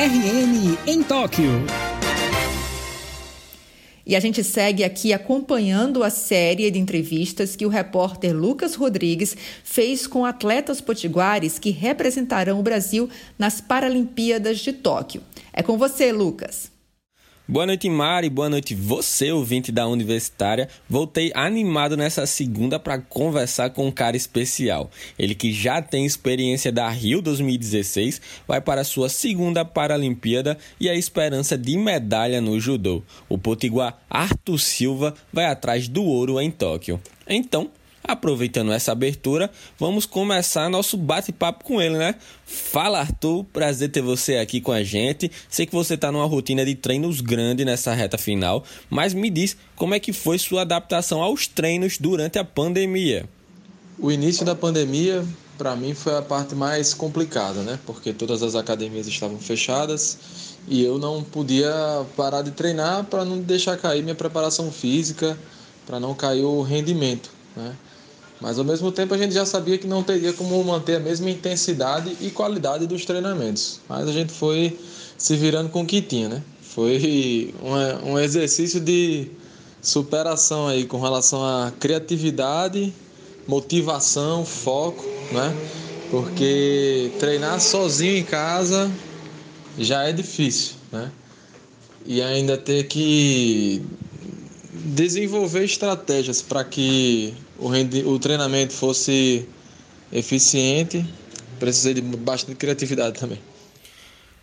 RN em Tóquio. E a gente segue aqui acompanhando a série de entrevistas que o repórter Lucas Rodrigues fez com atletas potiguares que representarão o Brasil nas Paralimpíadas de Tóquio. É com você, Lucas. Boa noite, Mari. Boa noite, você, ouvinte da Universitária. Voltei animado nessa segunda para conversar com um cara especial. Ele que já tem experiência da Rio 2016, vai para sua segunda Paralimpíada e a esperança de medalha no judô. O potiguar Arthur Silva vai atrás do ouro em Tóquio. Então, Aproveitando essa abertura, vamos começar nosso bate-papo com ele, né? Fala, Arthur. Prazer ter você aqui com a gente. Sei que você está numa rotina de treinos grande nessa reta final, mas me diz como é que foi sua adaptação aos treinos durante a pandemia. O início da pandemia, para mim, foi a parte mais complicada, né? Porque todas as academias estavam fechadas e eu não podia parar de treinar para não deixar cair minha preparação física, para não cair o rendimento, né? Mas ao mesmo tempo a gente já sabia que não teria como manter a mesma intensidade e qualidade dos treinamentos. Mas a gente foi se virando com o que tinha, né? Foi um, exercício de superação aí com relação à criatividade, motivação, foco, né? Porque treinar sozinho em casa já é difícil, né? E ainda ter que desenvolver estratégias para que o, o treinamento fosse eficiente, precisei de bastante criatividade também.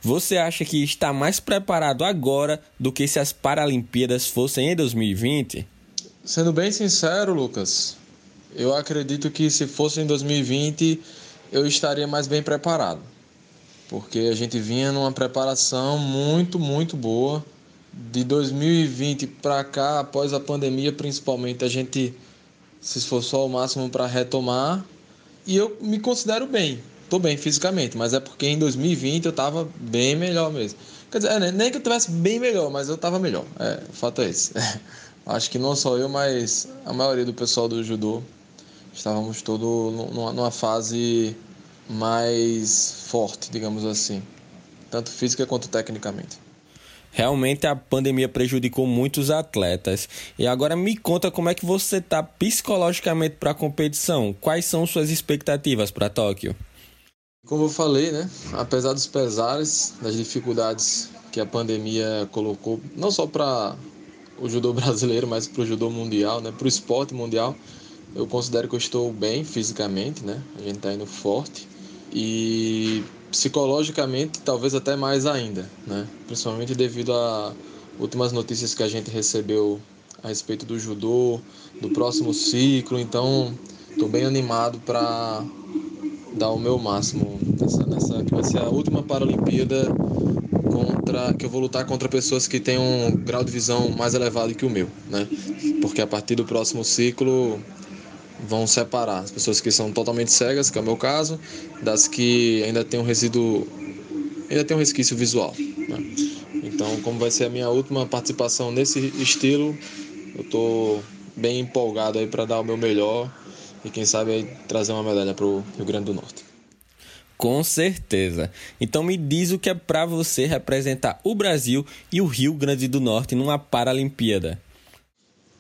Você acha que está mais preparado agora do que se as Paralimpíadas fossem em 2020? Sendo bem sincero, Lucas, eu acredito que se fosse em 2020 eu estaria mais bem preparado. Porque a gente vinha numa preparação muito, muito boa. De 2020 para cá, após a pandemia, principalmente, a gente se esforçou ao máximo para retomar. E eu me considero bem. Tô bem fisicamente, mas é porque em 2020 eu tava bem melhor mesmo. Quer dizer, é, nem que eu tivesse bem melhor, mas eu tava melhor. É, o fato é esse. Acho que não só eu, mas a maioria do pessoal do judô estávamos todos numa, numa fase mais forte, digamos assim, tanto física quanto tecnicamente. Realmente a pandemia prejudicou muitos atletas. E agora me conta como é que você está psicologicamente para a competição. Quais são suas expectativas para Tóquio? Como eu falei, né? Apesar dos pesares, das dificuldades que a pandemia colocou, não só para o judô brasileiro, mas para o judô mundial, né? Para o esporte mundial, eu considero que eu estou bem fisicamente, né? A gente está indo forte e psicologicamente talvez até mais ainda, né? Principalmente devido a últimas notícias que a gente recebeu a respeito do judô, do próximo ciclo, então estou bem animado para dar o meu máximo nessa, nessa que vai ser a última Paralimpíada contra que eu vou lutar contra pessoas que têm um grau de visão mais elevado que o meu, né? Porque a partir do próximo ciclo vão separar as pessoas que são totalmente cegas, que é o meu caso, das que ainda tem um resíduo, ainda tem um resquício visual. Né? Então, como vai ser a minha última participação nesse estilo, eu estou bem empolgado aí para dar o meu melhor e quem sabe aí trazer uma medalha para o Rio Grande do Norte. Com certeza. Então me diz o que é para você representar o Brasil e o Rio Grande do Norte numa Paralimpíada.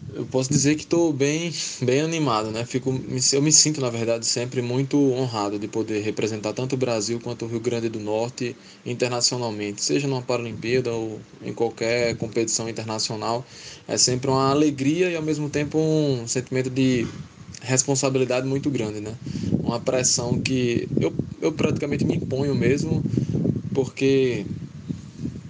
Eu posso dizer que estou bem, bem animado, né? Fico, eu me sinto, na verdade, sempre muito honrado de poder representar tanto o Brasil quanto o Rio Grande do Norte internacionalmente, seja numa Paralimpíada ou em qualquer competição internacional. É sempre uma alegria e, ao mesmo tempo, um sentimento de responsabilidade muito grande, né? Uma pressão que eu, eu praticamente me imponho mesmo, porque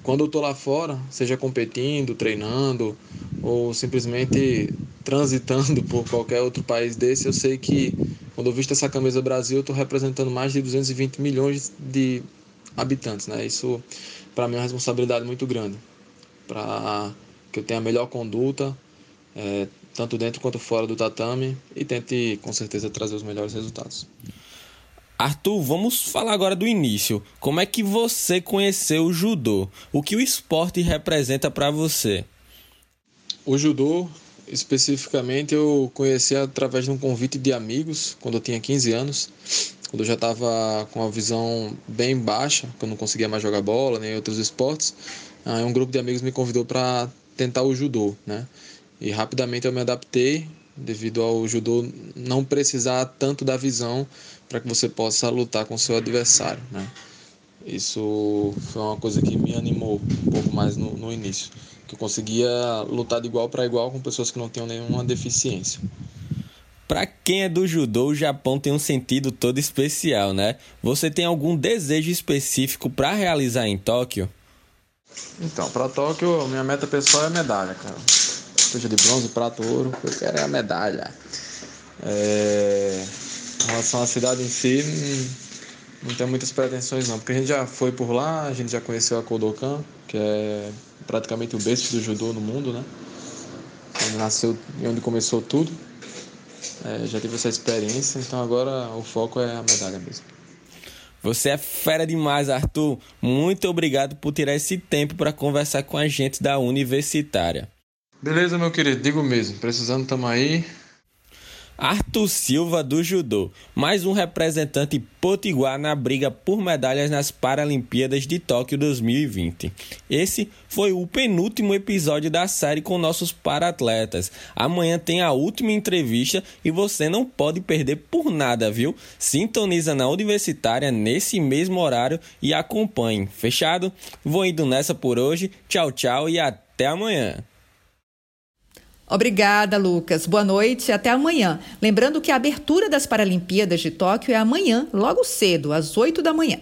quando eu estou lá fora, seja competindo, treinando, ou simplesmente transitando por qualquer outro país desse, eu sei que quando eu visto essa camisa Brasil, eu estou representando mais de 220 milhões de habitantes, né? Isso para mim é uma responsabilidade muito grande, para que eu tenha a melhor conduta, é, tanto dentro quanto fora do tatame, e tente com certeza trazer os melhores resultados. Arthur, vamos falar agora do início. Como é que você conheceu o judô? O que o esporte representa para você? O judô, especificamente, eu conheci através de um convite de amigos, quando eu tinha 15 anos. quando eu já estava com a visão bem baixa, que eu não conseguia mais jogar bola nem outros esportes, aí um grupo de amigos me convidou para tentar o judô, né? E rapidamente eu me adaptei devido ao judô não precisar tanto da visão para que você possa lutar com seu adversário, né? Isso foi uma coisa que me animou um pouco mais no, no início, que eu conseguia lutar de igual para igual com pessoas que não tinham nenhuma deficiência. Para quem é do judô, o Japão tem um sentido todo especial, né? Você tem algum desejo específico para realizar em Tóquio? Então, para Tóquio, minha meta pessoal é medalha, cara. Seja de bronze, prata, ouro, eu quero é a medalha. É... Em relação à cidade em si, não, tenho muitas pretensões não, porque a gente já foi por lá, a gente já conheceu a Kodokan, que é praticamente o berço do judô no mundo, né? Onde nasceu e onde começou tudo. É, já tive essa experiência, então agora o foco é a medalha mesmo. Você é fera demais, Arthur. Muito obrigado por tirar esse tempo para conversar com a gente da Universitária. Beleza, meu querido, digo mesmo. Precisando, tamo aí. Arthur Silva do Judô, mais um representante potiguar na briga por medalhas nas Paralimpíadas de Tóquio 2020. Esse foi o penúltimo episódio da série com nossos paratletas. Amanhã tem a última entrevista e você não pode perder por nada, viu? Sintoniza na Universitária nesse mesmo horário e acompanhe. Fechado? Vou indo nessa por hoje. Tchau, tchau e até amanhã. Obrigada, Lucas. Boa noite até amanhã. Lembrando que a abertura das Paralimpíadas de Tóquio é amanhã, logo cedo, às 8 da manhã.